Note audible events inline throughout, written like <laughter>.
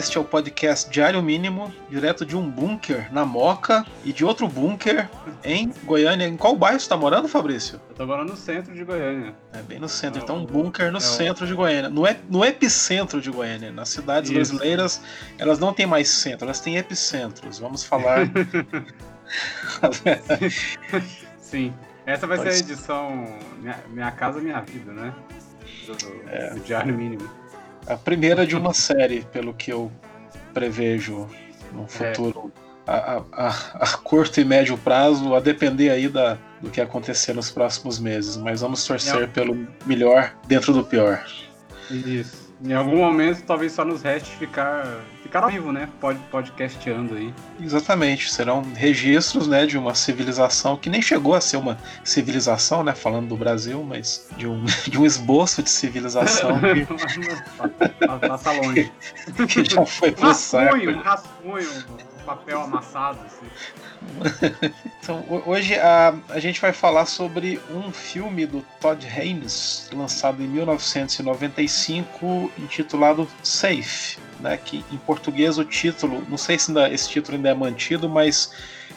Este é o podcast Diário Mínimo, direto de um bunker na Moca e de outro bunker em Goiânia. Em qual bairro você está morando, Fabrício? Eu tô morando no centro de Goiânia. É bem no centro, então um bunker no é centro de Goiânia. No, ep, no epicentro de Goiânia. Nas cidades Isso. brasileiras, elas não têm mais centro, elas têm epicentros. Vamos falar. <laughs> <laughs> Sim. Essa vai ser a edição Minha, minha Casa Minha Vida, né? Do, é. do Diário Mínimo. A primeira de uma série, pelo que eu prevejo no é. futuro. É. A, a, a, curto e médio prazo, a depender aí da, do que acontecer nos próximos meses. Mas vamos torcer é. pelo melhor dentro do pior. Isso. Em algum momento, talvez só nos reste ficar, ficar ao vivo, né? Pod, podcasteando aí. Exatamente. Serão registros né, de uma civilização que nem chegou a ser uma civilização, né? Falando do Brasil, mas de um, <laughs> de um esboço de civilização. <laughs> que... Passa tá longe. <laughs> que já foi pro rascunho, saco. Rascunho, papel amassado, assim. <laughs> então, hoje a, a gente vai falar sobre um filme do Todd Haynes, lançado em 1995, intitulado Safe. Né, que em português o título, não sei se ainda, esse título ainda é mantido, mas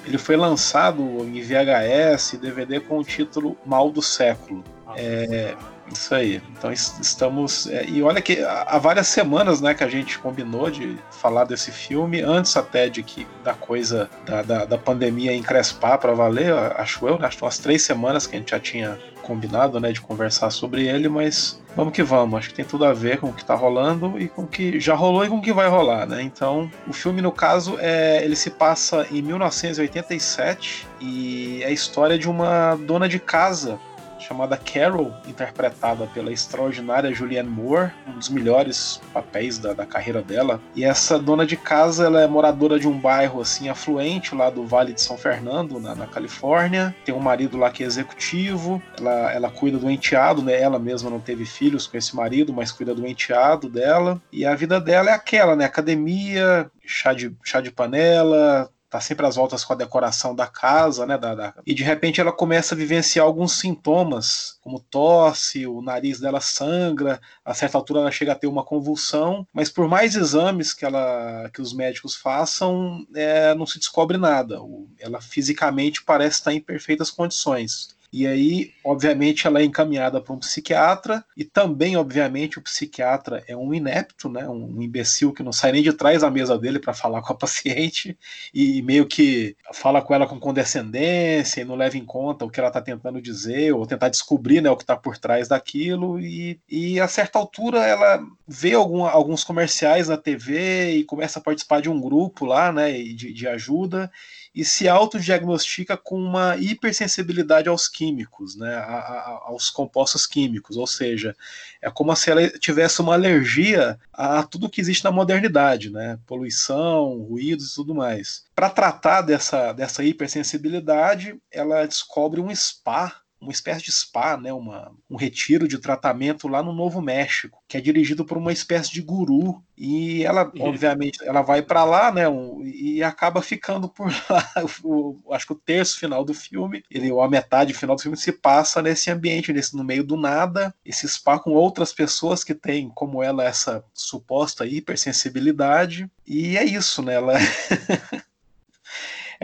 ele foi lançado em VHS e DVD com o título Mal do Século. É, isso aí. Então estamos. É, e olha que há várias semanas né, que a gente combinou de falar desse filme, antes até de que da coisa da, da, da pandemia encrespar para valer, acho eu, né? Acho que umas três semanas que a gente já tinha combinado né, de conversar sobre ele, mas vamos que vamos. Acho que tem tudo a ver com o que está rolando e com o que já rolou e com o que vai rolar, né? Então, o filme, no caso, é, ele se passa em 1987 e é a história de uma dona de casa chamada Carol, interpretada pela extraordinária Julianne Moore, um dos melhores papéis da, da carreira dela. E essa dona de casa, ela é moradora de um bairro assim afluente lá do Vale de São Fernando, na, na Califórnia. Tem um marido lá que é executivo. Ela, ela cuida do enteado, né? Ela mesma não teve filhos com esse marido, mas cuida do enteado dela. E a vida dela é aquela, né? Academia, chá de, chá de panela, tá sempre às voltas com a decoração da casa, né? Da, da... E de repente ela começa a vivenciar alguns sintomas, como tosse, o nariz dela sangra, a certa altura ela chega a ter uma convulsão, mas por mais exames que, ela, que os médicos façam, é, não se descobre nada. Ela fisicamente parece estar em perfeitas condições. E aí, obviamente, ela é encaminhada para um psiquiatra, e também, obviamente, o psiquiatra é um inepto, né? um imbecil que não sai nem de trás da mesa dele para falar com a <laughs> paciente, e meio que fala com ela com condescendência e não leva em conta o que ela está tentando dizer, ou tentar descobrir né, o que está por trás daquilo, e, e a certa altura ela vê algum, alguns comerciais na TV e começa a participar de um grupo lá né, de, de ajuda e se autodiagnostica com uma hipersensibilidade aos químicos, né, a, a, aos compostos químicos, ou seja, é como se ela tivesse uma alergia a tudo que existe na modernidade, né, poluição, ruídos e tudo mais. Para tratar dessa, dessa hipersensibilidade, ela descobre um spa uma espécie de spa, né, uma, um retiro de tratamento lá no Novo México, que é dirigido por uma espécie de guru. E ela, Isso. obviamente, ela vai para lá, né, um, e acaba ficando por <laughs> lá. O, acho que o terço final do filme, ele, ou a metade final do filme, se passa nesse ambiente, nesse, no meio do nada, esse spa com outras pessoas que têm, como ela, essa suposta hipersensibilidade. E é isso, né? Ela. <laughs>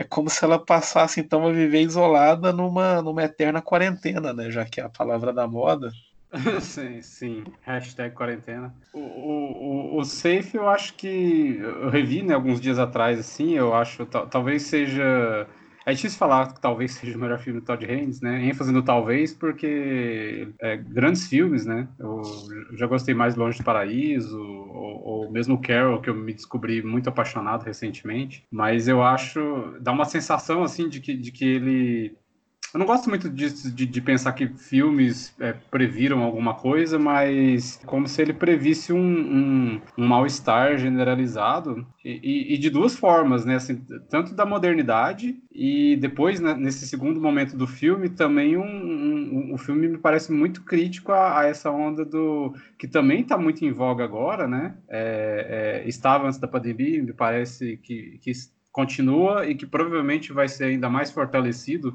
é como se ela passasse então a viver isolada numa, numa eterna quarentena, né? Já que é a palavra da moda. <laughs> sim, sim. Hashtag quarentena. O, o, o, Safe eu acho que. Eu revi né, alguns dias atrás, assim, eu acho. Talvez seja é difícil falar que talvez seja o melhor filme do Todd Haynes, né? ênfase no talvez, porque é, grandes filmes, né? Eu já gostei mais Longe do Paraíso, ou, ou, mesmo Carol, que eu me descobri muito apaixonado recentemente. Mas eu acho. dá uma sensação, assim, de que, de que ele eu não gosto muito disso, de, de pensar que filmes é, previram alguma coisa, mas como se ele previsse um, um, um mal-estar generalizado e, e, de duas formas, né? Assim, tanto da modernidade e depois, né, nesse segundo momento do filme, também um, um, um filme me parece muito crítico a, a, essa onda do que também está muito em voga agora, né? É, é, estava antes da pandemia, me parece que, que continua e que provavelmente vai ser ainda mais fortalecido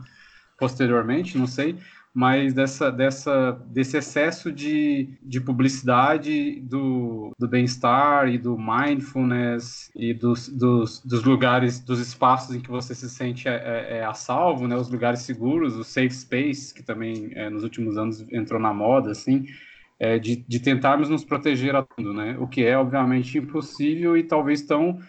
posteriormente, não sei, mas dessa, dessa, desse excesso de, de publicidade do, do bem-estar e do mindfulness e dos, dos, dos, lugares, dos espaços em que você se sente é, é, é a salvo, né? Os lugares seguros, o safe space, que também é, nos últimos anos entrou na moda, assim, de, de tentarmos nos proteger a tudo, né? O que é, obviamente, impossível e talvez tão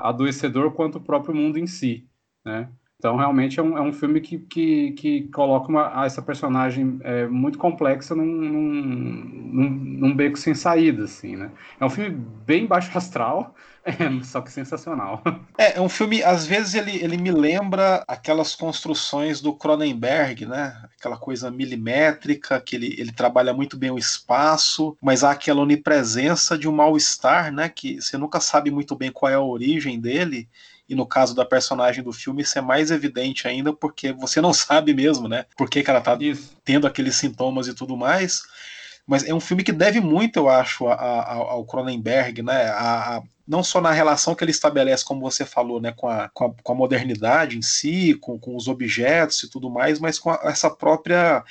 adoecedor quanto o próprio mundo em si, né? Então, realmente é um, é um filme que, que, que coloca uma, essa personagem é, muito complexa num, num, num, beco sem saída, assim, né? É um filme bem baixo astral, <laughs> é, só que sensacional. É, é um filme, às vezes ele, ele me lembra aquelas construções do Cronenberg, né? Aquela coisa milimétrica, que ele, ele trabalha muito bem o espaço, mas há aquela onipresença de um mal-estar, né? Que você nunca sabe muito bem qual é a origem dele e no caso da personagem do filme, isso é mais evidente ainda porque você não <laughs> sabe mesmo, né? Por que, que ela tá isso. tendo aqueles sintomas e tudo mais. Mas é um filme que deve muito, eu acho, a, a, ao Cronenberg, né? A, não só na relação que ele estabelece, como você falou, né, com a, com a, com a modernidade em si, com, com os objetos e tudo mais, mas com essa própria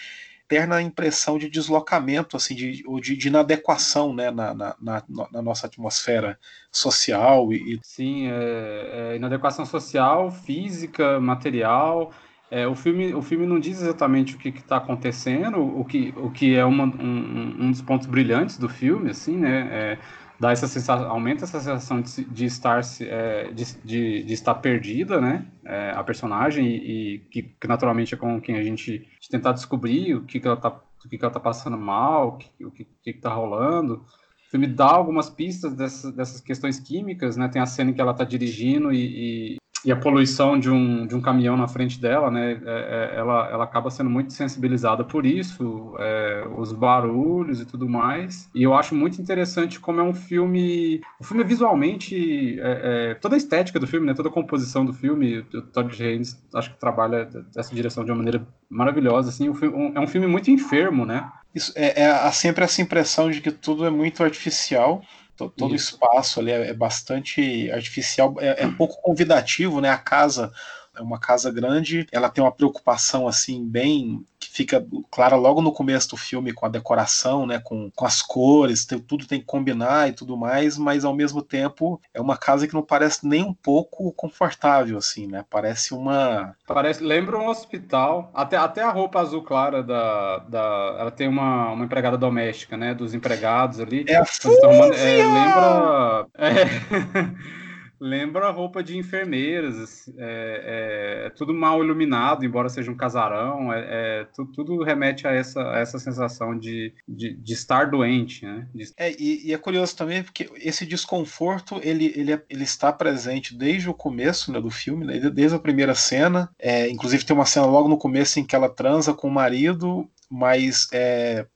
eterna impressão de deslocamento, assim, de, ou de, de inadequação né, na, na, na, na nossa atmosfera social. E, Sim, é, é inadequação social, física, material. É, o, filme, o filme não diz exatamente o que está acontecendo, o que, o que é uma, um, um dos pontos brilhantes do filme, assim, né? É, dá essa sensação, aumenta essa sensação de, de estar é, de, de, de, estar perdida, né? É, a personagem e, e que, que, naturalmente é com quem a gente tentar descobrir o que, que ela tá o que, que ela tá passando mal, o que, o que, que tá rolando. O filme dá algumas pistas dessas, dessas questões químicas, né? Tem a cena em que ela tá dirigindo e, e e a poluição de um, de um caminhão na frente dela, né, é, é, ela, ela acaba sendo muito sensibilizada por isso, é, os barulhos e tudo mais. E eu acho muito interessante como é um filme. O filme é visualmente. É, é, toda a estética do filme, né, toda a composição do filme, o Todd Haynes acho que trabalha essa direção de uma maneira maravilhosa. Assim, filme, é um filme muito enfermo, né? Isso, é, há sempre essa impressão de que tudo é muito artificial todo o espaço ali é, é bastante artificial, é, é, pouco convidativo, né? A casa é uma casa grande, ela tem uma preocupação assim bem que fica clara logo no começo do filme com a decoração, né, com, com as cores, tem, tudo tem que combinar e tudo mais, mas ao mesmo tempo é uma casa que não parece nem um pouco confortável assim, né? Parece uma parece lembra um hospital, até, até a roupa azul clara da, da ela tem uma, uma empregada doméstica, né, dos empregados ali. É a Fúvia! É, lembra é... <laughs> lembra roupa de enfermeiras, é, é, é, tudo mal iluminado, embora seja um casarão, é, é tudo, tudo, remete a essa, a essa sensação de, de, de, estar doente, né? De... É, e, e, é curioso também porque esse desconforto ele, ele, é, ele está presente desde o começo né, do filme, né, desde a primeira cena, inclusive tem uma cena logo no começo em que ela transa com o marido, mas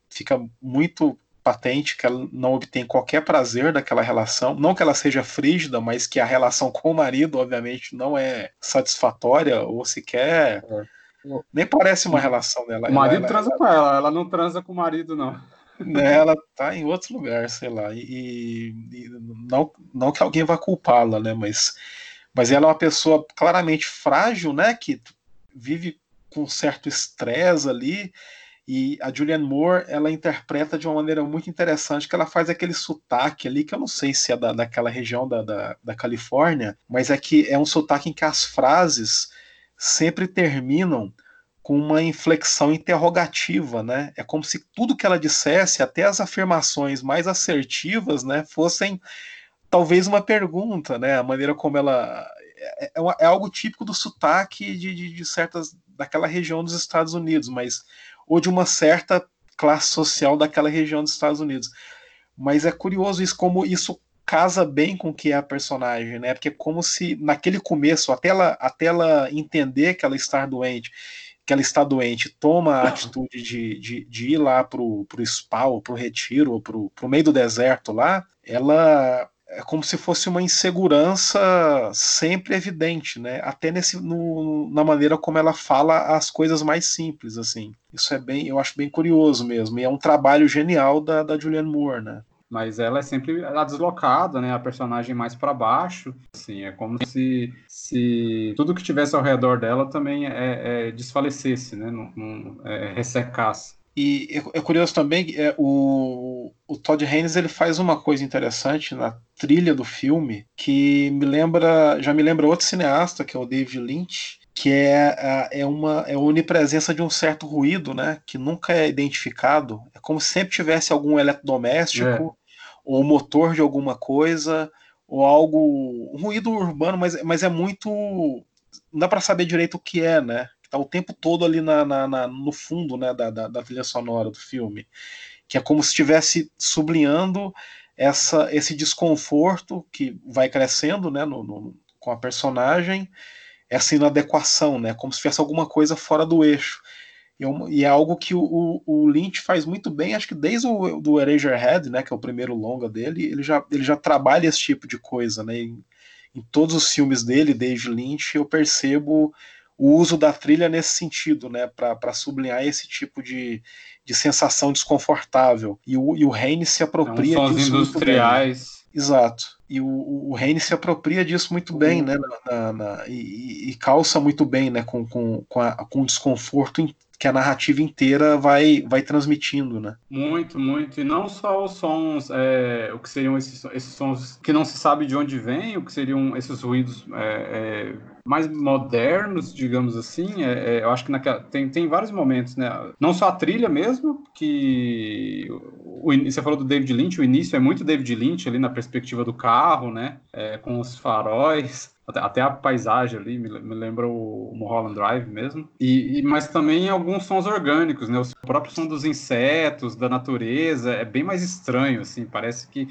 fica muito patente que ela não obtém qualquer prazer daquela relação. Não que ela seja frígida, mas que a relação com o marido, obviamente, não é satisfatória ou sequer. É. Nem parece uma relação dela. O marido ela, transa ela, com ela, ela não transa com o marido, não. Né, ela tá em outro lugar, sei lá. E, e não, não que alguém vá culpá-la, né? Mas, mas ela é uma pessoa claramente frágil, né? Que vive com certo estresse ali e a Julianne Moore, ela interpreta de uma maneira muito interessante, que ela faz aquele sotaque ali, que eu não sei se é da, daquela região da, da, da Califórnia, mas é que é um sotaque em que as frases sempre terminam com uma inflexão interrogativa, né? É como se tudo que ela dissesse, até as afirmações mais assertivas, né, fossem talvez uma pergunta, né? A maneira como ela é, é, é algo típico do sotaque de, de, de certas daquela região dos Estados Unidos, mas ou de uma certa classe social daquela região dos Estados Unidos. Mas é curioso isso, como isso casa bem com o que é a personagem, né? Porque é como se naquele começo, até ela, até ela entender que ela está doente, que ela está doente, toma a atitude de, de, de ir lá pro, pro spa, ou pro retiro, ou pro, pro meio do deserto lá, ela é como se fosse uma insegurança sempre evidente, né? Até nesse, no, na maneira como ela fala as coisas mais simples, assim. Isso é bem, eu acho bem curioso mesmo. E é um trabalho genial da, da Julianne Moore, né? mas ela é sempre a deslocada, né? A personagem mais para baixo, assim, é como se, se tudo que tivesse ao redor dela também é, é desfalecesse, né? Não, não é, ressecasse. E é, é curioso também, é, o, o Todd Haynes ele faz uma coisa interessante na trilha do filme que me lembra, já me lembra outro cineasta, que é o David Lynch, que é, é, uma, é a onipresença de um certo ruído, né, que nunca é identificado. É como se sempre tivesse algum eletrodoméstico é. ou motor de alguma coisa ou algo, um ruído urbano, mas, mas é muito, não dá para saber direito o que é, né? Tá o tempo todo ali na, na, na no fundo, né, da, da, da trilha sonora do filme, que é como se estivesse sublinhando essa, esse desconforto que vai crescendo, né, no, no com a personagem essa inadequação, né? Como se tivesse alguma coisa fora do eixo. E, é é algo que o, o, Lynch faz muito bem, acho que desde o do Eraserhead, né, que é o primeiro longa dele, ele já, ele já trabalha esse tipo de coisa, né? Em, em todos os filmes dele, desde Lynch, eu percebo o uso da trilha nesse sentido, né, para sublinhar esse tipo de, de sensação desconfortável. E o, e o Heine se apropria São disso industriais. Exato. E o, o Reine se apropria disso muito bem, né? Na, na, e, e, calça muito bem, né? Com, com, com, a, com o desconforto que a narrativa inteira vai, vai transmitindo, né? Muito, muito. E não só os sons, é, o que seriam esses, esses sons que não se sabe de onde vem, o que seriam esses ruídos é, é, mais modernos, digamos assim. É, é, eu acho que naquela, tem, tem vários momentos, né? Não só a trilha mesmo, que o, você falou do David Lynch, o início é muito David Lynch ali na perspectiva do carro, né? É, com os faróis <laughs> até, até a paisagem ali me, me lembra o Mulholland Drive mesmo. E, e, mas também alguns sons orgânicos, né? O próprio som dos insetos, da natureza, é bem mais estranho, assim. Parece que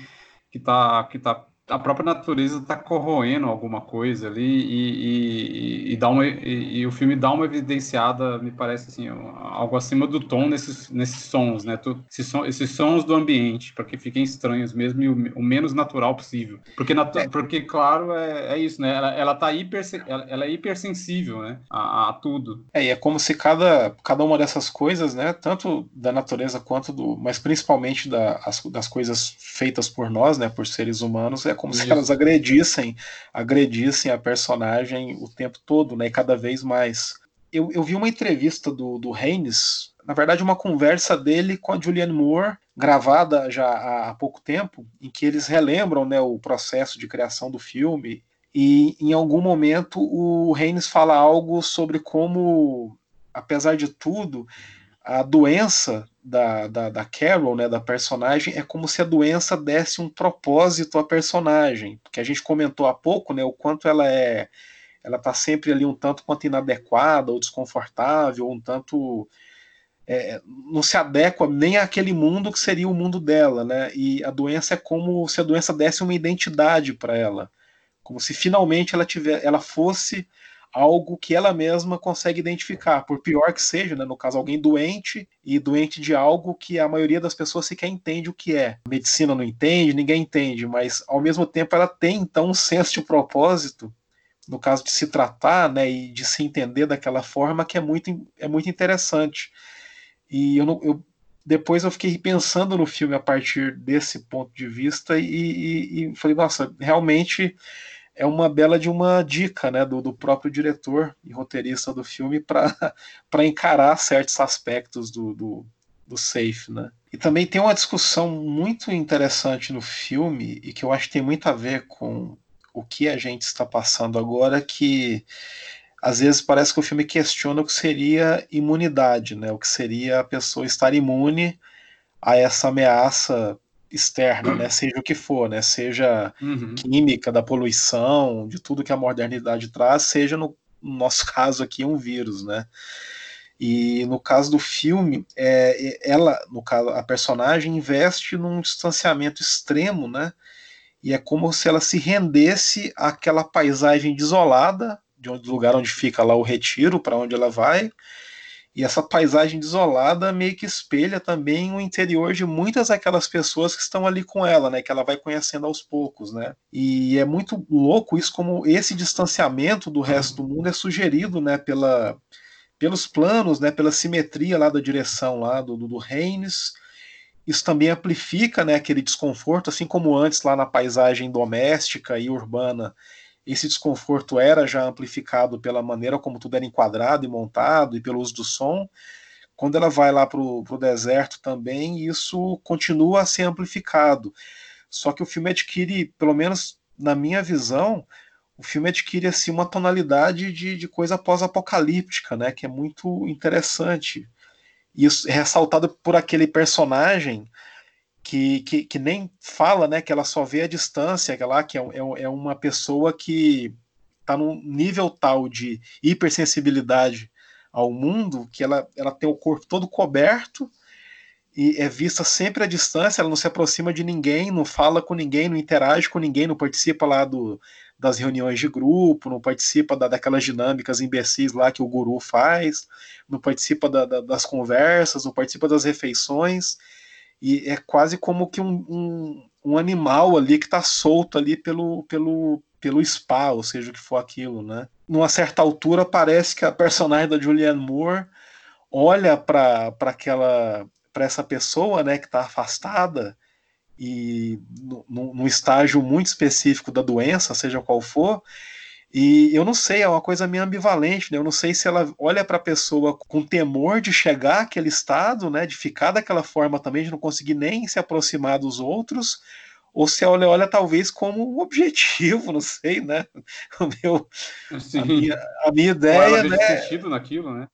que tá, que tá a própria natureza está corroendo alguma coisa ali e, e, e dá uma, e, e, o filme dá uma evidenciada, me parece assim, algo acima do tom nesses, nesses sons, né? esses, sons, esses sons do ambiente, para que fiquem estranhos mesmo e o, o menos natural possível. Porque, é. porque claro, é, é isso, né? Ela, ela tá hiper, ela, ela é hipersensível, né? A, a, tudo. É, e é como se cada, cada uma dessas coisas, né? Tanto da natureza quanto do. Mas principalmente da, as, das coisas feitas por nós, né? Por seres humanos, é como Isso. se elas agredissem, agredissem a personagem o tempo todo, né? E cada vez mais. Eu, eu vi uma entrevista do, do Haynes, na verdade, uma conversa dele com a Julianne Moore, gravada já há, pouco tempo, em que eles relembram né, o processo de criação do filme. E em algum momento o Haynes fala algo sobre como, apesar de tudo, a doença da, da, da, Carol, né, da personagem, é como se a doença desse um propósito à personagem. Porque a gente comentou há pouco né, o quanto ela é. Ela está sempre ali um tanto quanto inadequada, ou desconfortável, ou um tanto. É, não se adequa nem àquele mundo que seria o mundo dela, né? E a doença é como se a doença desse uma identidade para ela, como se finalmente ela tiver, ela fosse algo que ela mesma consegue identificar, por pior que seja, né? no caso, alguém doente e doente de algo que a maioria das pessoas sequer entende o que é. Medicina não entende, ninguém entende, mas ao mesmo tempo ela tem então um senso de propósito, no caso de se tratar né, e de se entender daquela forma, que é muito, é muito interessante. E eu, não, eu depois eu fiquei pensando no filme a partir desse ponto de vista e, e, e falei, nossa, realmente é uma bela de uma dica né, do, do próprio diretor e roteirista do filme para <laughs> encarar certos aspectos do, do, do safe. Né? E também tem uma discussão muito interessante no filme e que eu acho que tem muito a ver com o que a gente está passando agora, que às vezes parece que o filme questiona o que seria imunidade, né? o que seria a pessoa estar imune a essa ameaça externa, né? Seja o que for, né? Seja uhum. química, da poluição, de tudo que a modernidade traz, seja no, no nosso <laughs> caso aqui um vírus, né? E no caso do filme, é, ela, no caso, a personagem investe num distanciamento extremo, né? E é como se ela se rendesse àquela paisagem desolada, de onde, do lugar onde fica lá o retiro, para onde ela vai, e essa paisagem desolada meio que espelha também o interior de muitas daquelas pessoas que estão ali com ela, né? Que ela vai conhecendo aos poucos, né? E é muito louco isso, como esse distanciamento do resto do mundo é sugerido, né? Pela, pelos planos, né? Pela simetria lá da direção lá do, do, do Haynes isso também amplifica né, aquele desconforto, assim como antes lá na paisagem doméstica e urbana, esse desconforto era já amplificado pela maneira como tudo era enquadrado e montado e pelo uso do som. Quando ela vai lá para o deserto também, isso continua a ser amplificado. Só que o filme adquire, pelo menos na minha visão, o filme adquire assim, uma tonalidade de, de coisa pós-apocalíptica, né, que é muito interessante. Isso é ressaltado por aquele personagem que, que, que, nem fala, né? Que ela só vê a distância, que, lá, que é, é, é uma pessoa que está num nível tal de hipersensibilidade ao mundo que ela, ela tem o corpo todo coberto e é vista sempre à distância, ela não se aproxima de ninguém, não fala com ninguém, não interage com ninguém, não participa lá do, das reuniões de grupo, não participa da, daquelas dinâmicas imbecis lá que o guru faz, não participa da, da, das conversas, não participa das refeições, e é quase como que um, um, um animal ali que está solto ali pelo, pelo, pelo spa, ou seja, o que for aquilo, né? Numa certa altura parece que a personagem da Julianne Moore olha para aquela para essa pessoa, né, que está afastada e num estágio muito específico da doença, seja qual for, e eu não sei, é uma coisa meio ambivalente, né? Eu não sei se ela olha para a pessoa com temor de chegar àquele estado, né? De ficar daquela forma também, de não conseguir nem se aproximar dos outros, ou se ela olha, olha talvez como um objetivo, <laughs> não sei, né? O meu, a minha, a minha ideia, ou ela né? sentido naquilo, né?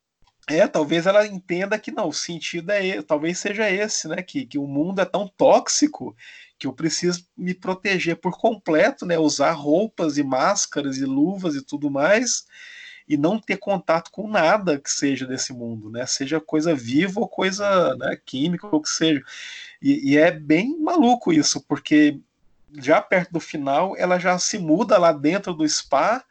É, talvez ela entenda que não, o sentido é, talvez seja esse, né? Que, que o mundo é tão tóxico que eu preciso me proteger por completo, né? Usar roupas e máscaras e luvas e tudo mais e não ter contato com nada que seja desse mundo, né? Seja coisa viva ou coisa né, química ou que seja. E, e é bem maluco isso, porque já perto do final ela já se muda lá dentro do spa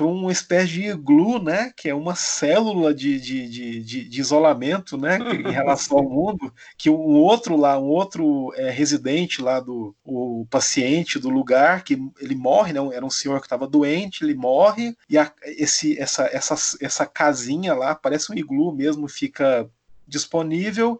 para uma espécie de iglu, né, que é uma célula de, de, de, de, de isolamento, né, <laughs> em relação ao mundo, que um outro lá, um outro é, residente lá do o paciente do lugar, que ele morre, né, era um senhor que estava doente, ele morre e a, esse, essa, essa, essa casinha lá, parece um iglu mesmo, fica disponível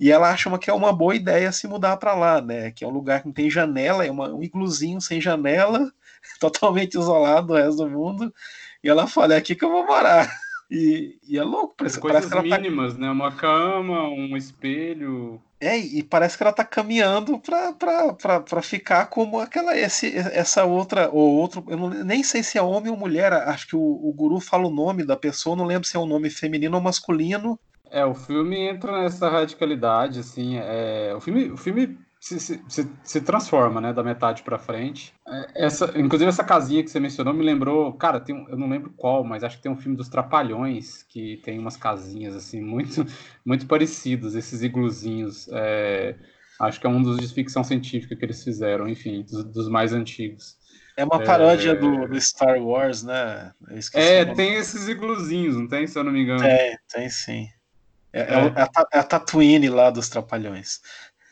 e ela acha que é uma boa ideia se mudar para lá, né? Que é um lugar que não tem janela, é uma, um igluzinho sem janela, <laughs> totalmente isolado do resto do mundo. E ela fala: é aqui que eu vou morar. <laughs> E, e é louco, parece, Coisas parece tá mínimas, tá... né? Uma cama, um espelho. É, e parece que ela tá caminhando para ficar como aquela esse, essa outra ou outro, eu não, nem sei se é homem ou mulher, acho que o, o guru fala o nome da pessoa, não lembro se é um nome feminino ou masculino. É, o filme entra nessa radicalidade, assim, é, o filme, o filme se, se, se, transforma, né, da metade para frente. É, essa, inclusive essa casinha que você mencionou me lembrou, cara, tem, eu não lembro qual, mas acho que tem um filme dos Trapalhões que tem umas casinhas assim muito, <laughs> muito parecidas, esses igluzinhos. É, acho que é um dos de ficção científica que eles fizeram, enfim, dos, dos mais antigos. É uma paródia é... do, do, Star Wars, né? É, tem esses igluzinhos, não tem, se eu não me engano. Tem, tem sim. É, é. é a, é a Tatooine lá dos Trapalhões.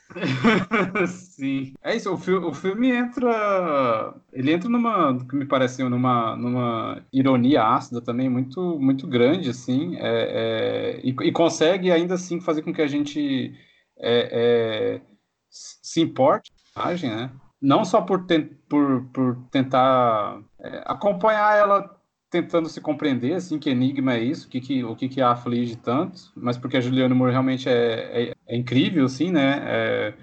<laughs> Sim. É isso, o, fi o filme entra. Ele entra numa. que me pareceu numa, numa ironia ácida também, muito, muito grande, assim. É, é, e, e, consegue ainda assim fazer com que a gente é, é se importe imagem, né? Não só por, por, por tentar é, acompanhar ela tentando se compreender assim que enigma é isso, que, que, o que, que a aflige tanto, mas porque a Juliana Moore realmente é, é, é incrível, assim, né? É,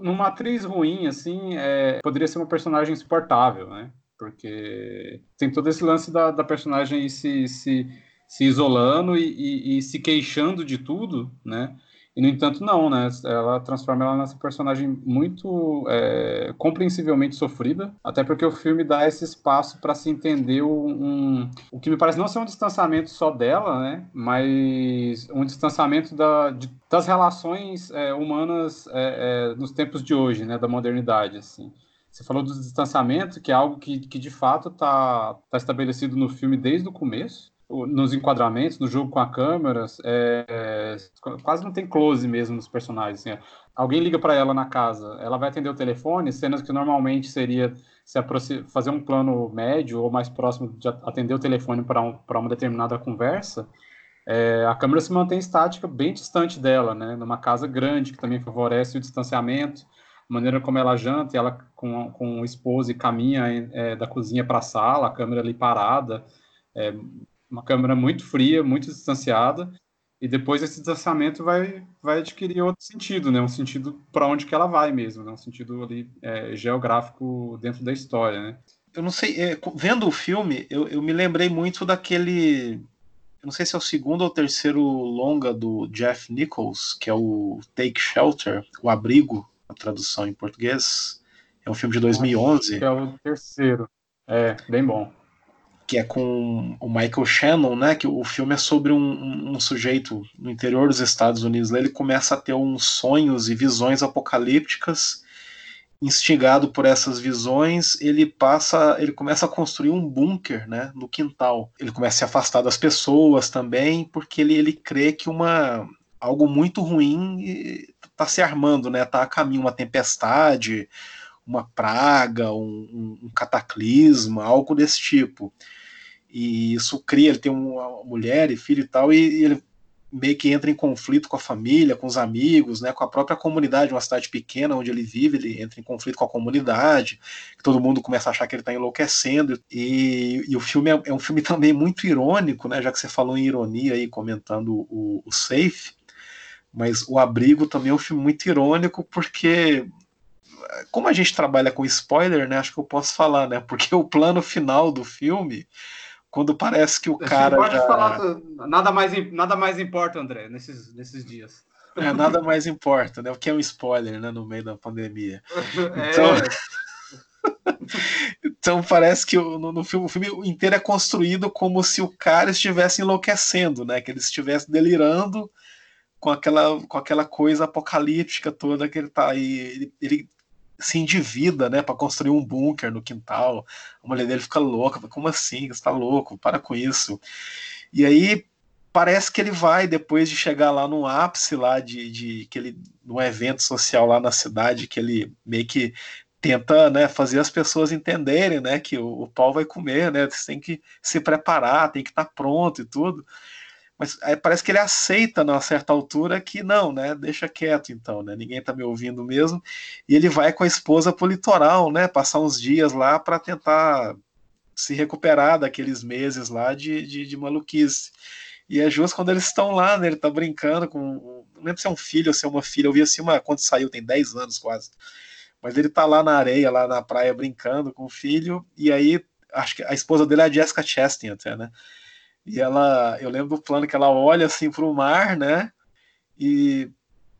numa atriz ruim, assim, é, poderia ser uma personagem insuportável, né? Porque tem todo esse lance da, da personagem se, se, se isolando e, e, e se queixando de tudo, né? E, no entanto, não, né? Ela transforma ela nessa personagem muito é, compreensivelmente sofrida, até porque o filme dá esse espaço para se entender um, o que me parece não ser um distanciamento só dela, né? Mas um distanciamento da, de, das relações é, humanas é, é nos tempos de hoje, né? Da modernidade, assim. Você falou do distanciamento, que é algo que, que de fato está tá estabelecido no filme desde o começo nos enquadramentos, no jogo com a câmera, é, é, quase não tem close mesmo nos personagens. Assim, alguém liga para ela na casa, ela vai atender o telefone, cenas que normalmente seria se fazer um plano médio ou mais próximo de atender o telefone para um, uma determinada conversa, é, a câmera se mantém estática bem distante dela, né? Numa casa grande, que também favorece o distanciamento, a maneira como ela janta, ela com, com o esposo e caminha é, da cozinha para a sala, a câmera ali parada, é, uma câmera muito fria, muito distanciada, e depois esse distanciamento vai, vai adquirir outro sentido, né? Um sentido para onde que ela vai mesmo, né? Um sentido ali é, geográfico dentro da história, né? Eu não sei, é, vendo o filme, eu, eu me lembrei muito daquele eu não sei se é o segundo ou terceiro longa do Jeff Nichols, que é o Take Shelter, o Abrigo, a tradução em português. É um filme de 2011. que é o terceiro. É, bem bom. Que é com o Michael Shannon, né? Que o filme é sobre um, um, sujeito no interior dos Estados Unidos. Ele começa a ter uns sonhos e visões apocalípticas instigado por essas visões, ele passa, ele começa a construir um bunker, né, no quintal. Ele começa a se afastar das pessoas também, porque ele, ele crê que uma algo muito ruim está se armando, né, tá a caminho uma tempestade, uma praga, um, um, cataclisma, algo desse tipo. E isso cria, ele tem uma mulher e filho e tal, e, e ele meio que entra em conflito com a família, com os amigos, né, com a própria comunidade, uma cidade pequena onde ele vive, ele entra em conflito com a comunidade, todo mundo começa a achar que ele está enlouquecendo, e, e, o filme é, é, um filme <laughs> também muito irônico, né, já que você falou em ironia aí, comentando o, o Safe, mas O Abrigo também é um filme muito irônico, porque como a gente trabalha com spoiler, né, acho que eu posso falar, né, porque o plano final do filme quando parece que o cara. Pode já... falar, nada mais, nada mais importa, André, nesses, nesses dias. É, nada mais importa, né? O que é um spoiler, né? No meio da pandemia. <laughs> Então, é. <laughs> então parece que no, no, filme, o filme inteiro é construído como se o cara estivesse enlouquecendo, né? Que ele estivesse delirando com aquela, com aquela coisa apocalíptica toda que ele tá aí. Ele, ele se endivida, né, para construir um bunker no quintal. A mulher dele fica louca, como assim? Você tá louco? Para com isso. E aí parece que ele vai depois de chegar lá no ápice lá de, de que ele num evento social lá na cidade que ele meio que tenta né, fazer as pessoas entenderem né, que o, o pau vai comer, né? Você tem que se preparar, tem que estar tá pronto e tudo. Mas aí parece que ele aceita, numa certa altura, que não, né? Deixa quieto então, né? Ninguém tá me ouvindo mesmo. E ele vai com a esposa pro litoral, né? Passar uns dias lá para tentar se recuperar daqueles meses lá de, de, de, maluquice. E é justo quando eles estão lá, né? Ele tá brincando com. Não lembro se é um filho ou se é uma filha. Eu vi assim uma. Quando saiu, tem 10 anos quase. Mas ele tá lá na areia, lá na praia, brincando com o filho. E aí, acho que a esposa dele é a Jessica Chastain, até, né? E ela, eu lembro do plano que ela olha assim para o mar, né? E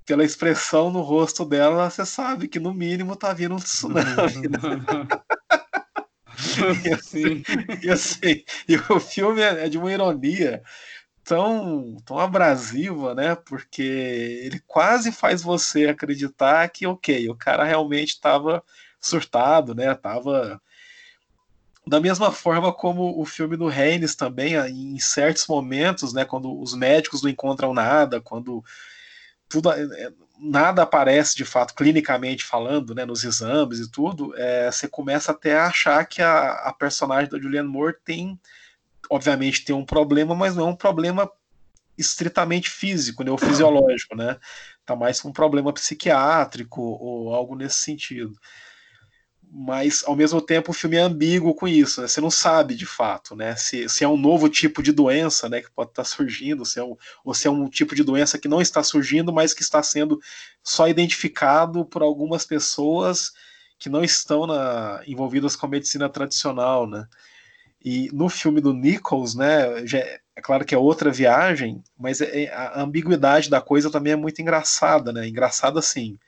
pela expressão no rosto dela, você sabe que no mínimo tá vindo um tsunami. Né? <laughs> e, assim, e, assim, e o filme é, é de uma ironia tão, tão abrasiva, né? Porque ele quase faz você acreditar que, ok, o cara realmente estava surtado, né? Tava da mesma forma como o filme do Haynes também, em certos momentos, né, quando os médicos não encontram nada, quando tudo, é, é, nada aparece de fato, clinicamente falando, né, nos exames e tudo, é, você começa até a achar que a, a personagem da Julianne Moore tem, obviamente, tem um problema, mas não é um problema estritamente físico, né, ou <coughs> fisiológico, né? Tá mais um problema psiquiátrico ou algo nesse sentido mas ao mesmo tempo o filme é ambíguo com isso, né? Você não sabe de fato, né? Se, se é um novo tipo de doença, né, que pode estar surgindo, se é um, ou se é um tipo de doença que não está surgindo, mas que está sendo só identificado por algumas pessoas que não estão na, envolvidas com a medicina tradicional, né? E no filme do Nichols, né, já, é, é claro que é outra viagem, mas é, é, a ambiguidade da coisa também é muito engraçada, né? Engraçada assim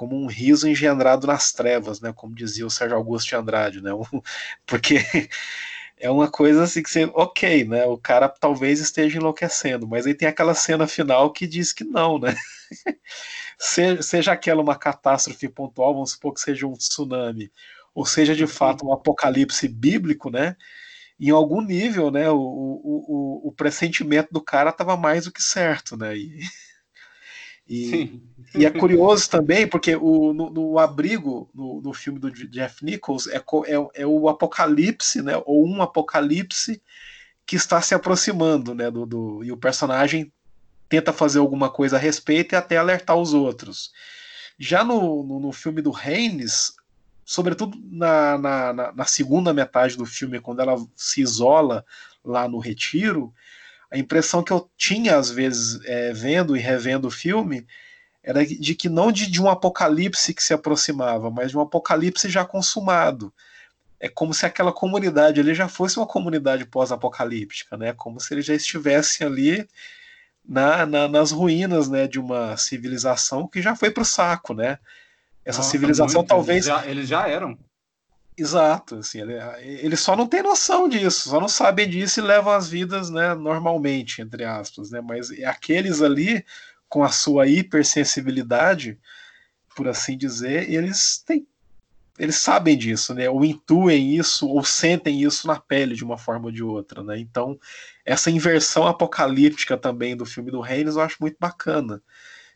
como um riso engendrado nas trevas, né? Como dizia o Sérgio Augusto de Andrade, né? <laughs> Porque é uma coisa assim que você, ok, né? O cara talvez esteja enlouquecendo, mas aí tem aquela cena final que diz que não, né? <laughs> seja, seja aquela uma catástrofe pontual, vamos supor que seja um tsunami, ou seja de fato um apocalipse bíblico, né? Em algum nível, né? O, o, o, o pressentimento do cara estava mais do que certo, né? E... E, e, é curioso também, porque o, no, no abrigo, no, no, filme do Jeff Nichols, é, é, é, o apocalipse, né, ou um apocalipse que está se aproximando, né? Do, do, e o personagem tenta fazer alguma coisa a respeito e até alertar os outros. Já no, no, no filme do Haynes, sobretudo na, na, na, segunda metade do filme, quando ela se isola lá no retiro, a impressão que eu tinha, às vezes, é, vendo e revendo o filme, era de que não de, de um apocalipse que se aproximava, mas de um apocalipse já consumado. É como se aquela comunidade ali já fosse uma comunidade pós-apocalíptica, né? Como se ele já estivesse ali na, na, nas ruínas, né, de uma civilização que já foi para o saco, né? Essa Nossa, civilização muito. talvez eles já, eles já eram. Exato, assim, eles só não têm noção disso, só não sabem disso e levam as vidas, né, normalmente, entre aspas, né? Mas aqueles ali com a sua hipersensibilidade, por assim dizer, eles têm eles sabem disso, né? Ou intuem isso, ou sentem isso na pele de uma forma ou de outra, né? Então, essa inversão apocalíptica também do filme do Reynolds eu acho muito bacana.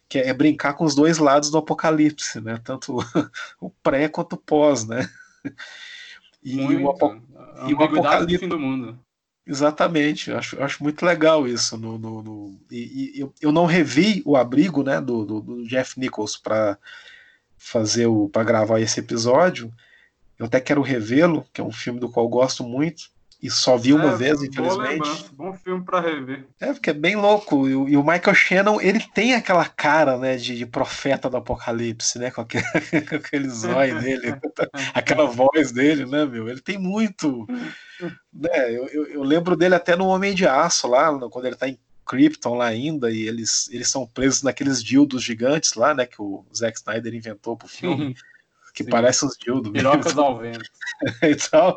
Que é brincar com os dois lados do apocalipse, né? Tanto <laughs> o pré quanto o pós, né? E muito. o, apo... e o apocalipse. do fim do mundo. Exatamente, eu acho, acho muito legal isso. No, no, no... E, e, eu, eu não revi o abrigo né, do, do, do Jeff Nichols para fazer o para gravar esse episódio. Eu até quero revê-lo, que é um filme do qual eu gosto muito e só vi uma é, vez, infelizmente. Bom filme para rever. É, porque é bem louco. E, e, o Michael Shannon, ele tem aquela cara, né, de, de profeta do apocalipse, né, com aquele, <laughs> com aquele zóio <laughs> dele, aquela voz dele, né, meu? Ele tem muito. Né, eu, eu, eu, lembro dele até no Homem de Aço, lá, quando ele tá em Krypton lá ainda, e eles, eles são presos naqueles dildos gigantes lá, né, que o Zack Snyder inventou pro filme. que Sim. parece uns dildos. Pirocas ao vento. <laughs> então,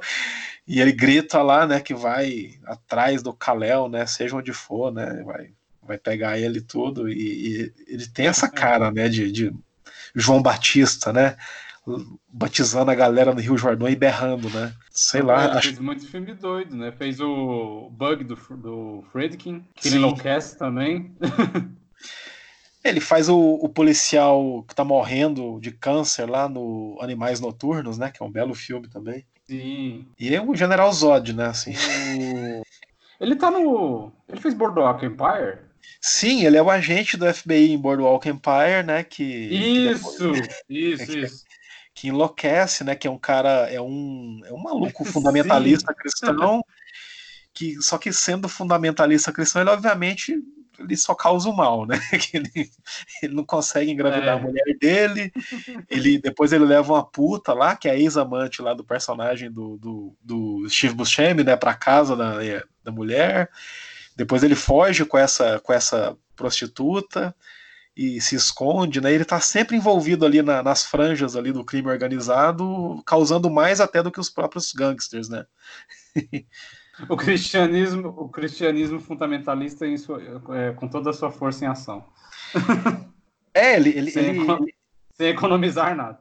e ele grita lá, né, que vai atrás do Kalel, né, seja onde for, né, vai, vai pegar ele tudo, e, e ele tem essa cara, né, de, de, João Batista, né, batizando a galera no Rio Jordão e berrando, né, sei lá. É, acho... Fez muito filme doido, né, fez o Bug do, do Fredkin, que ele enlouquece também. <laughs> Ele faz o, o, policial que tá morrendo de câncer lá no Animais Noturnos, né? Que é um belo filme também. Sim. E é o General Zod, né? Assim. Ele tá no. Ele fez Boardwalk Empire? Sim, ele é o agente do FBI em Boardwalk Empire, né? Que. Isso! Que isso, é, <laughs> isso. Que enlouquece, né? Que é um cara. É um, é um maluco fundamentalista cristão. Que, só que sendo fundamentalista cristão, ele obviamente ele só causa o mal, né? <laughs> Que ele, ele não consegue engravidar é. a mulher dele, ele depois ele leva uma puta lá, que é a ex-amante lá do personagem do, do, do Steve Buscemi, né, pra casa da, da mulher. Depois ele foge com essa, com essa prostituta e se esconde, né? Ele tá sempre envolvido ali na, nas franjas ali do crime organizado, causando mais até do que os próprios gangsters, né? <laughs> o cristianismo, o cristianismo fundamentalista sua, é, com toda a sua força em ação. É, ele, ele, sem, ele, sem economizar nada.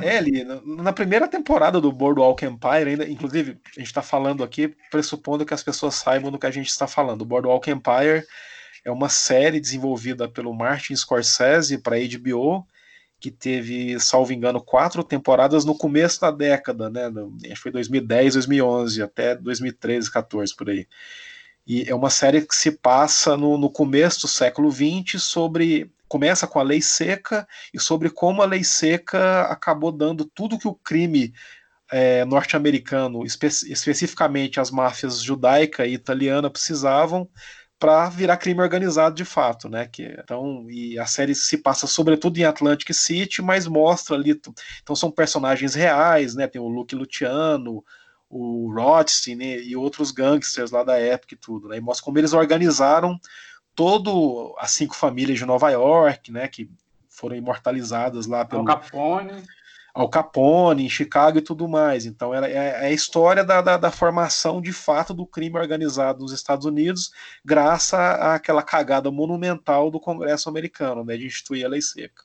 É, ele, na primeira temporada do Boardwalk Empire, ainda, inclusive, a gente está falando aqui, pressupondo que as pessoas saibam do que a gente está falando. O Boardwalk Empire é uma série desenvolvida pelo Martin Scorsese para HBO, que teve, salvo engano, quatro temporadas no começo da década, né? Acho que foi 2010, 2011, até 2013, 14, por aí. E é uma série que se passa no, no começo do século XX sobre. Começa com a lei seca e sobre como a lei seca acabou dando tudo que o crime é, norte-americano, espe especificamente as máfias judaica e italiana, precisavam para virar crime organizado de fato, né? Que, então, e a série se passa sobretudo em Atlantic City, mas mostra ali. Então são personagens reais, né? Tem o Luke Luciano, o Rothstein né? e outros gangsters lá da época e tudo, né? E mostra como eles organizaram todo as cinco famílias de Nova York, né? Que foram imortalizadas lá pelo. Al Capone. Al Capone, em Chicago e tudo mais. Então, é, é a história da, da, da, formação de fato do crime organizado nos Estados Unidos, graças àquela cagada monumental do Congresso americano, né, de instituir a lei seca.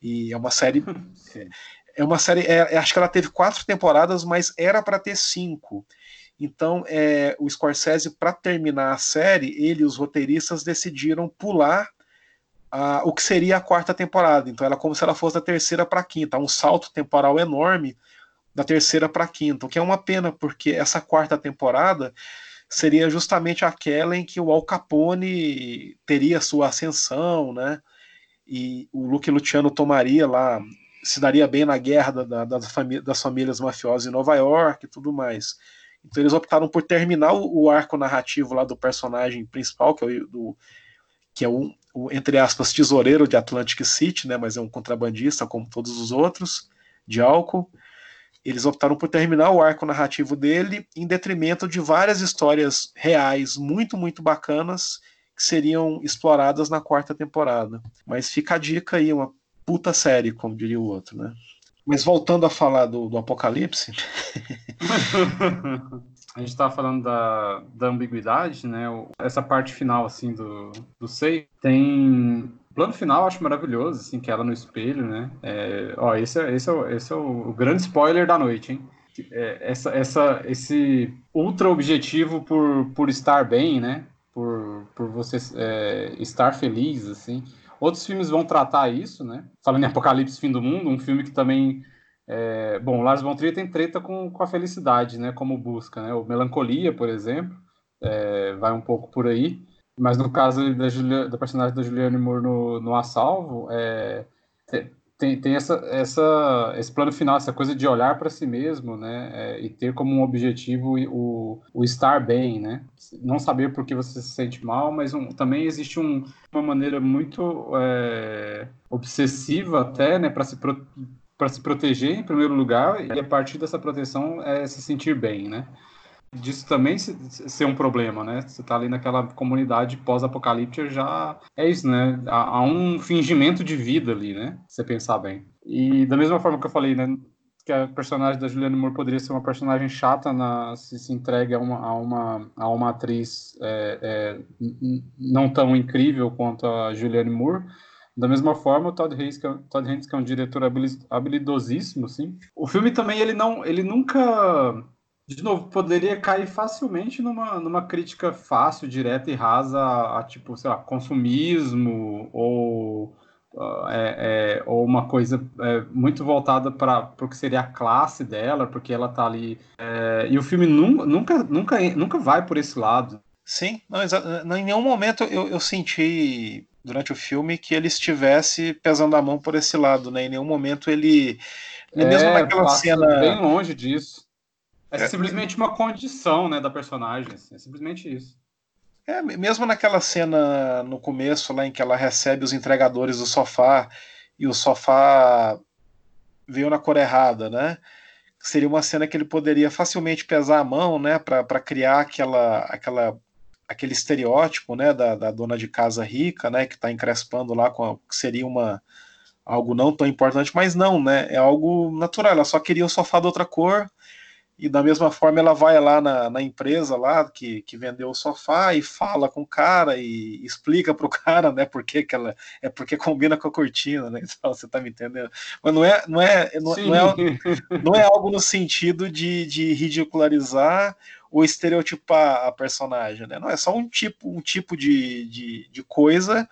E é uma série. <laughs> é uma série. É, acho que ela teve quatro temporadas, mas era para ter cinco. Então, é, o Scorsese, para terminar a série, ele e os roteiristas decidiram pular a, o que seria a quarta temporada. Então era como se ela fosse da terceira para a quinta, um salto temporal enorme da terceira para a quinta, o que é uma pena, porque essa quarta temporada seria justamente aquela em que o Al Capone teria sua ascensão, né? E o Luke Luciano tomaria lá, se daria bem na guerra da, da, das famílias mafiosas em Nova York e tudo mais. Então eles optaram por terminar o, o arco narrativo lá do personagem principal, que é o, do, que é o, o, entre aspas, tesoureiro de Atlantic City, né? Mas é um contrabandista como todos os outros de álcool eles optaram por terminar o arco narrativo dele em detrimento de várias histórias reais muito, muito bacanas que seriam exploradas na quarta temporada. Mas fica a dica aí, uma puta série, como diria o outro, né? Mas voltando a falar do, do Apocalipse. <laughs> <laughs> a gente estava falando da, da ambiguidade, né? Essa parte final, assim, do, do Sei, tem o plano final eu acho maravilhoso, assim, que ela no espelho, né? É, ó, esse é, esse, é, o, esse é o grande spoiler da noite, hein? É, essa, essa, esse ultra objetivo por, por estar bem, né? Por, por você é, estar feliz, assim. Outros filmes vão tratar isso, né? Falando em Apocalipse Fim do Mundo, um filme que também. É, bom, Lars von Trier tem treta com, com a felicidade, né? Como busca, né? O Melancolia, por exemplo, é, vai um pouco por aí. Mas no caso da, Julia, da personagem da Juliane Moore no, no A Salvo, é, tem, tem essa, essa, esse plano final, essa coisa de olhar para si mesmo, né? É, e ter como um objetivo o, o estar bem, né? Não saber por que você se sente mal, mas um, também existe um, uma maneira muito é, obsessiva até, né? Para se, pro, se proteger em primeiro lugar e a partir dessa proteção é se sentir bem, né? disso também ser um problema, né? Você tá ali naquela comunidade pós-apocalíptica, já é isso, né? Há, há, um fingimento de vida ali, né? Se você pensar bem. E da mesma forma que eu falei, né? Que a personagem da Julianne Moore poderia ser uma personagem chata na, se se entregue a uma, a uma, a uma atriz é, é, não tão incrível quanto a Julianne Moore. Da mesma forma, o Todd Haynes, que é, Todd Haynes, que é um diretor habilidosíssimo, assim. O filme também, ele não, ele nunca de novo, poderia cair facilmente numa, numa crítica fácil, direta e rasa a, a tipo, sei lá, consumismo ou, uh, é, é, ou uma coisa é, muito voltada para o que seria a classe dela, porque ela tá ali. É, e o filme nunca, nunca, nunca, nunca vai por esse lado. Sim, não, em nenhum momento eu, eu senti durante o filme que ele estivesse pesando a mão por esse lado, né? Em nenhum momento ele. Mesmo é, naquela cena. Bem longe disso é, é simplesmente uma condição, né, da personagem. Assim, é simplesmente isso. É, mesmo naquela cena no começo, lá em que ela recebe os entregadores do sofá e o sofá veio na cor errada, né? Seria uma cena que ele poderia facilmente pesar a mão, né, para criar aquela, aquela, aquele estereótipo, né, da, da dona de casa rica, né, que está encrespando lá com a, que seria uma algo não tão importante, mas não, né? É algo natural. Ela só queria o sofá de outra cor e da mesma forma ela vai lá na, na, empresa lá que, que vendeu o sofá e fala com o cara e explica pro <laughs> cara, né, porque que ela é porque combina com a cortina, né? <laughs> Então, você tá me entendendo? Mas não é não é não, não é, não é algo no sentido de, de ridicularizar ou estereotipar a personagem, né? Não é só um tipo um tipo de, de, de coisa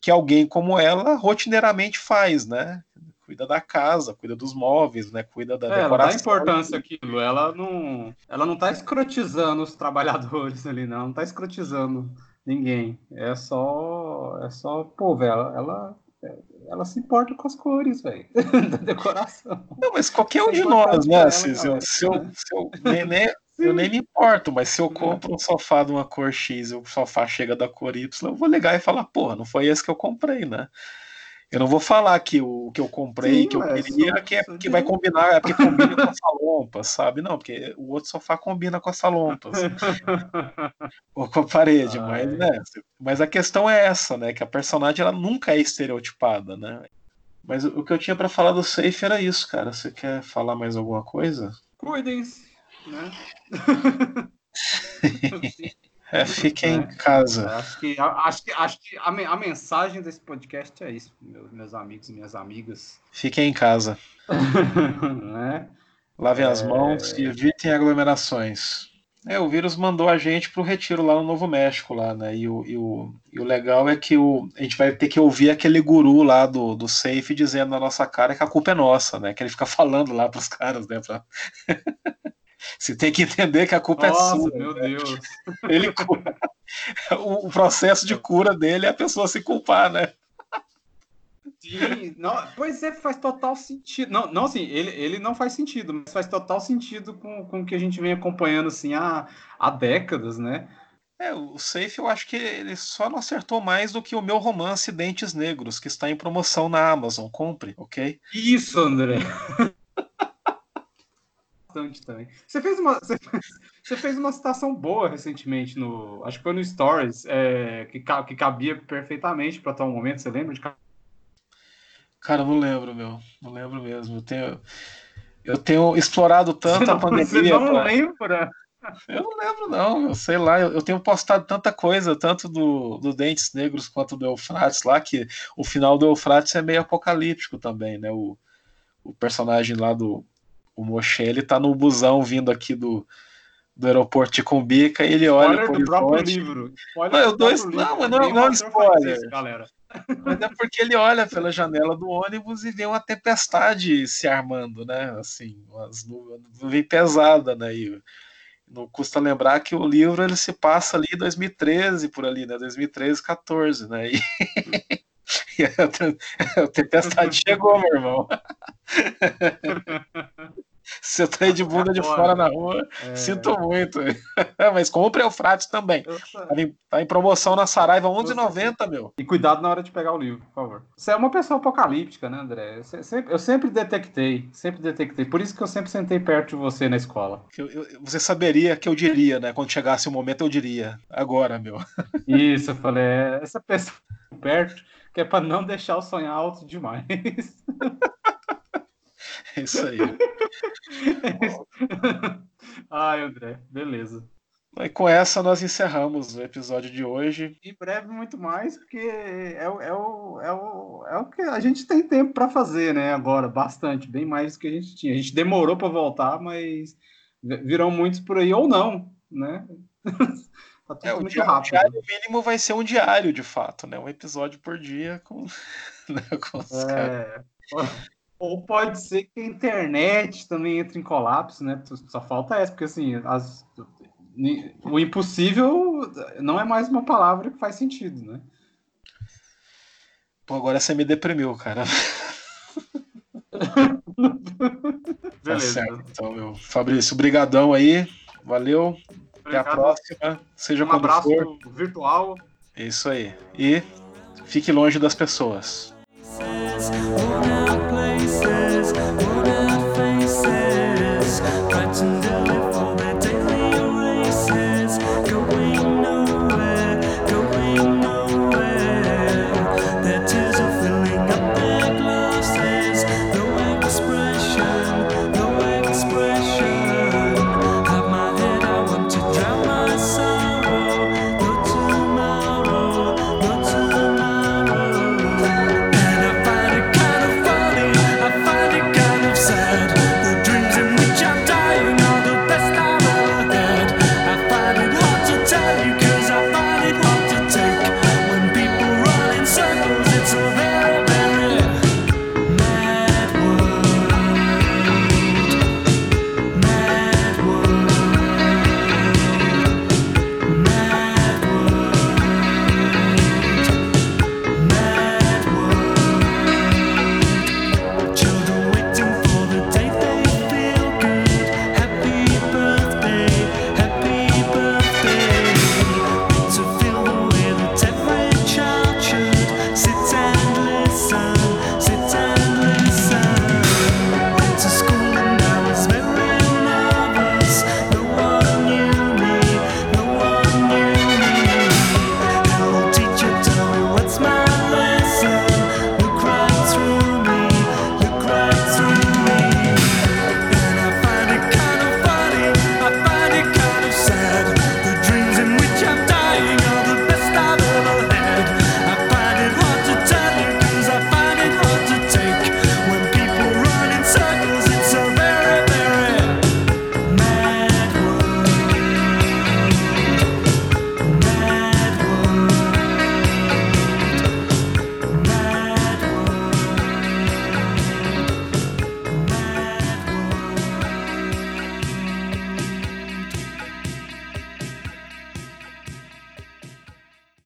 que alguém como ela rotineiramente faz, né? cuida da casa, cuida dos móveis, né? Cuida da é, decoração. Ela dá importância aquilo. Ela não, ela não tá escrotizando os trabalhadores ali, não. Não tá escrotizando ninguém. É só, é só, pô, velho, ela, ela ela se importa com as cores, velho, <laughs> da decoração. Não, mas qualquer um de nós, né? Se, se, eu, se, eu, se eu, nem, nem, eu nem me importo, mas se eu compro um sofá de uma cor X e o sofá chega da cor Y, eu vou ligar e falar, porra, não foi esse que eu comprei, né? Eu não vou falar que o que eu comprei, Sim, que eu queria, que, é, que vai combinar, é porque combina com essa lompa, sabe? Não, porque o outro sofá combina com essa lompa. Assim. <laughs> Ou com a parede, mas, né? Mas a questão é essa, né? Que a personagem ela nunca é estereotipada, né? Mas o que eu tinha para falar do Safe era isso, cara. Você quer falar mais alguma coisa? Cuidem-se, né? É, <laughs> fiquem em casa. Acho que, acho que, acho que a, a mensagem desse podcast é isso, meus, meus amigos e minhas amigas. Fiquem em casa. <laughs> né? Lavem é... as mãos e evitem aglomerações. É, o vírus mandou a gente para o retiro lá no Novo México, lá, né? E o, e o, e o legal é que o, a gente vai ter que ouvir aquele guru lá do, do Safe dizendo na nossa cara que a culpa é nossa, né? Que ele fica falando lá para os caras, né? Pra... <laughs> Você tem que entender que a culpa Nossa, é sua. meu né? Deus. <laughs> Ele cura. <laughs> o, o processo de cura dele é a pessoa se culpar, né? Sim, não, pois é, faz total sentido. Não, não assim, ele, ele não faz sentido, mas faz total sentido com, com o que a gente vem acompanhando assim há, há décadas, né? É, o Safe eu acho que ele só não acertou mais do que o meu romance Dentes Negros, que está em promoção na Amazon. Compre, ok? Isso, André. Bastante também. Você fez uma, você fez, <laughs> você fez uma citação boa recentemente no, acho que foi no Stories, é, que, que cabia perfeitamente para tal momento. Você lembra de Cara, não lembro, meu. Não lembro mesmo. Eu tenho, eu tenho explorado tanto Você a não, pandemia. você não pra- lembra? Eu não lembro, não. Eu sei lá. Eu, eu tenho postado tanta coisa, tanto do, do Dentes Negros quanto do Eufrates lá, que o final do Eufrates é meio apocalíptico também, né? O, o personagem lá do o Moshe, ele tá no busão vindo aqui do, do aeroporto de Cumbica e ele olha Spoiler pro do próprio livro. Spoiler Não, eu do dou isso- não, livro. mas não- não é spoiler. isso, galera. <laughs> Mas é porque ele olha pela janela do ônibus e vê uma tempestade se armando, né? Assim, umas nuvens nuvem pesada, né? E não custa lembrar que o livro ele se passa ali em 2013 por ali, né? 2013, 14, né? E, <laughs> e a tempestade <laughs> chegou, meu irmão. <laughs> Você tá aí de bunda de Agora. fora na rua, É, sinto muito. <laughs> Mas compre Eufrates também. eu- Tá em, tá em promoção na Saraiva, 11,90, meu. E cuidado na hora de pegar o livro, por favor. Você é uma pessoa apocalíptica, né, André? Eu se- sempre, eu sempre detectei, sempre detectei. Por isso que eu sempre sentei perto de você na escola. Eu- eu- você saberia que eu diria, né? Quando chegasse o momento, eu diria. Agora, meu. <laughs> Isso, eu falei, é, essa pessoa perto, que é pra não deixar o sonhar alto demais. É isso aí. <laughs> Ai, André, beleza. E com essa, nós encerramos o episódio de hoje. Em breve, muito mais, porque é, o- é, o, é, o, é o que a gente tem tempo para fazer, né? Agora, bastante, bem mais do que a gente tinha. A gente demorou para voltar, mas vi- virão muitos por aí, ou não, né? <laughs> tá tudo É, o muito dia- o rápido. diário mínimo vai ser um diário, de fato, né? Um episódio por dia com, <laughs> né, com os caras. Ou pode ser que a internet também entre em colapso, né? Só falta essa, porque assim, as- o impossível não é mais uma palavra que faz sentido, né? Pô, agora você me deprimiu, cara. <laughs> Tá Beleza. certo. Então, meu. Fabrício, brigadão aí. Valeu. Até a Obrigado. próxima. Seja Um abraço for. virtual. É isso aí. E fique longe das pessoas. Places,